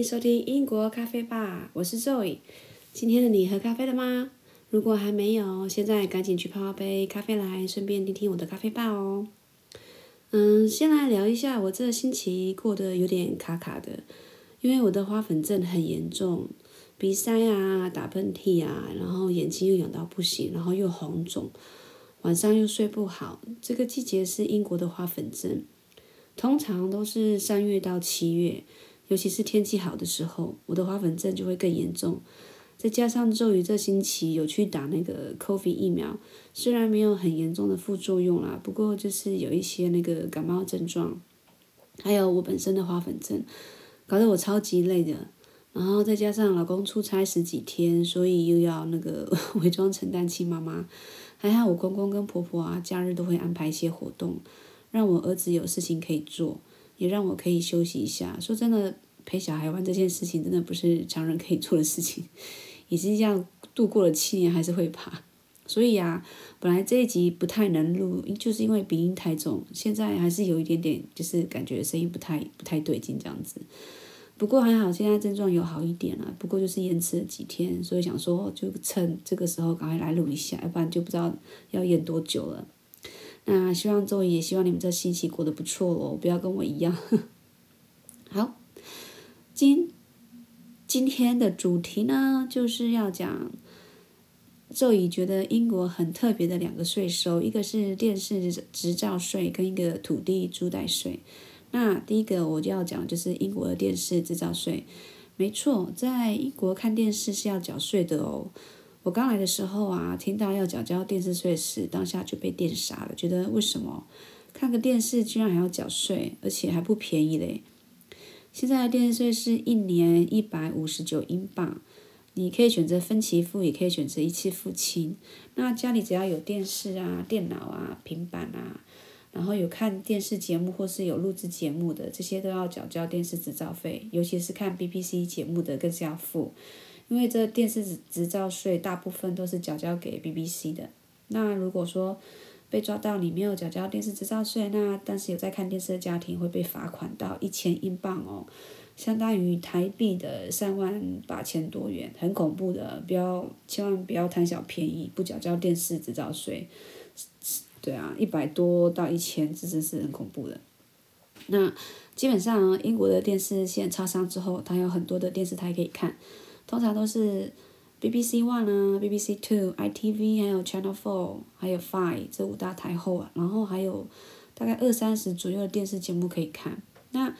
迎收听英国咖啡吧，我是 Zoe。今天的你喝咖啡了吗？如果还没有，现在赶紧去泡杯咖啡来，顺便听听我的咖啡吧哦。嗯，先来聊一下我这星期过得有点卡卡的，因为我的花粉症很严重，鼻塞啊，打喷嚏啊，然后眼睛又痒到不行，然后又红肿，晚上又睡不好。这个季节是英国的花粉症。通常都是三月到七月，尤其是天气好的时候，我的花粉症就会更严重。再加上周瑜这星期有去打那个 COVID 疫苗，虽然没有很严重的副作用啦，不过就是有一些那个感冒症状，还有我本身的花粉症，搞得我超级累的。然后再加上老公出差十几天，所以又要那个 伪装成单亲妈妈，还好我公公跟婆婆啊，假日都会安排一些活动。让我儿子有事情可以做，也让我可以休息一下。说真的，陪小孩玩这件事情真的不是常人可以做的事情。也是这样度过了七年，还是会怕。所以啊，本来这一集不太能录，就是因为鼻音太重。现在还是有一点点，就是感觉声音不太不太对劲这样子。不过还好，现在症状有好一点了。不过就是延迟了几天，所以想说就趁这个时候赶快来录一下，要不然就不知道要演多久了。那希望周也希望你们这星期过得不错哦，不要跟我一样。好，今今天的主题呢，就是要讲周乙觉得英国很特别的两个税收，一个是电视执照税，跟一个土地租贷税。那第一个我就要讲，就是英国的电视制造税。没错，在英国看电视是要缴税的哦。我刚来的时候啊，听到要缴交电视税时，当下就被电傻了，觉得为什么看个电视居然还要缴税，而且还不便宜嘞？现在的电视税是一年一百五十九英镑，你可以选择分期付，也可以选择一次付清。那家里只要有电视啊、电脑啊、平板啊，然后有看电视节目或是有录制节目的，这些都要缴交电视执照费，尤其是看 BBC 节目的更是要付。因为这电视执执照税大部分都是缴交给 BBC 的，那如果说被抓到你没有缴交电视执照税，那但是有在看电视的家庭会被罚款到一千英镑哦，相当于台币的三万八千多元，很恐怖的，不要千万不要贪小便宜，不缴交电视执照税，对啊，一百多到一千，这真是很恐怖的。那基本上英国的电视线插上之后，它有很多的电视台可以看。通常都是 BBC One 啊，BBC Two、ITV，还有 Channel Four，还有 Five 这五大台后啊，然后还有大概二三十左右的电视节目可以看。那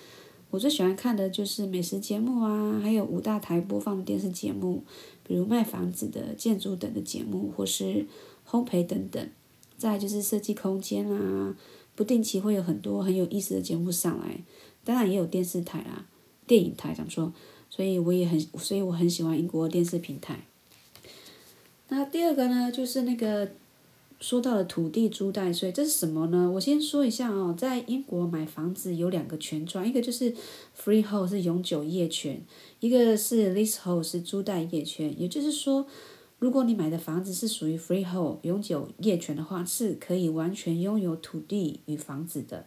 我最喜欢看的就是美食节目啊，还有五大台播放的电视节目，比如卖房子的、建筑等的节目，或是烘焙等等。再就是设计空间啊，不定期会有很多很有意思的节目上来。当然也有电视台啦，电影台，怎么说。所以我也很，所以我很喜欢英国电视平台。那第二个呢，就是那个说到了土地租贷税，这是什么呢？我先说一下哦，在英国买房子有两个权状，一个就是 freehold 是永久业权，一个是 leasehold 是租贷业权。也就是说，如果你买的房子是属于 freehold 永久业权的话，是可以完全拥有土地与房子的。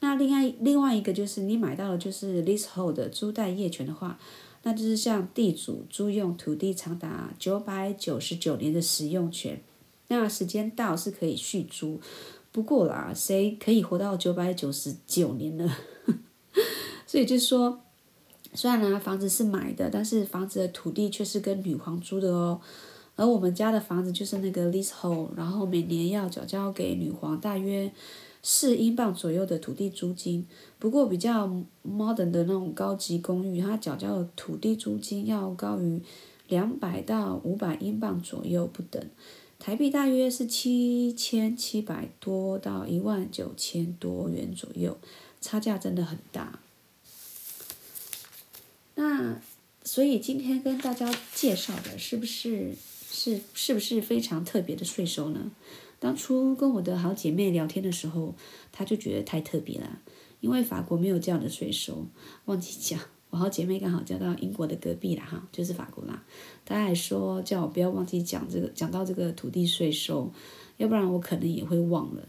那另外另外一个就是你买到的就是 leasehold 租贷业权的话，那就是向地主租用土地长达九百九十九年的使用权，那时间到是可以续租。不过啦，谁可以活到九百九十九年呢？所以就说，虽然呢房子是买的，但是房子的土地却是跟女皇租的哦。而我们家的房子就是那个 leasehold，然后每年要缴交给女皇大约。四英镑左右的土地租金，不过比较 modern 的那种高级公寓，它缴交的土地租金要高于两百到五百英镑左右不等，台币大约是七千七百多到一万九千多元左右，差价真的很大。那所以今天跟大家介绍的是不是是是不是非常特别的税收呢？当初跟我的好姐妹聊天的时候，她就觉得太特别了，因为法国没有这样的税收。忘记讲，我好姐妹刚好嫁到英国的隔壁了，哈，就是法国啦。她还说叫我不要忘记讲这个，讲到这个土地税收，要不然我可能也会忘了。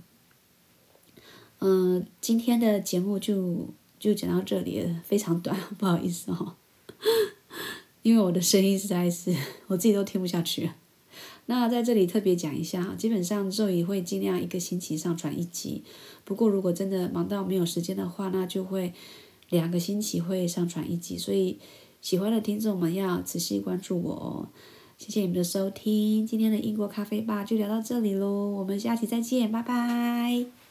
嗯，今天的节目就就讲到这里，非常短，不好意思哦。因为我的声音实在是我自己都听不下去。那在这里特别讲一下，基本上周也会尽量一个星期上传一集。不过如果真的忙到没有时间的话，那就会两个星期会上传一集。所以喜欢的听众们要仔细关注我哦。谢谢你们的收听，今天的英国咖啡吧就聊到这里喽，我们下期再见，拜拜。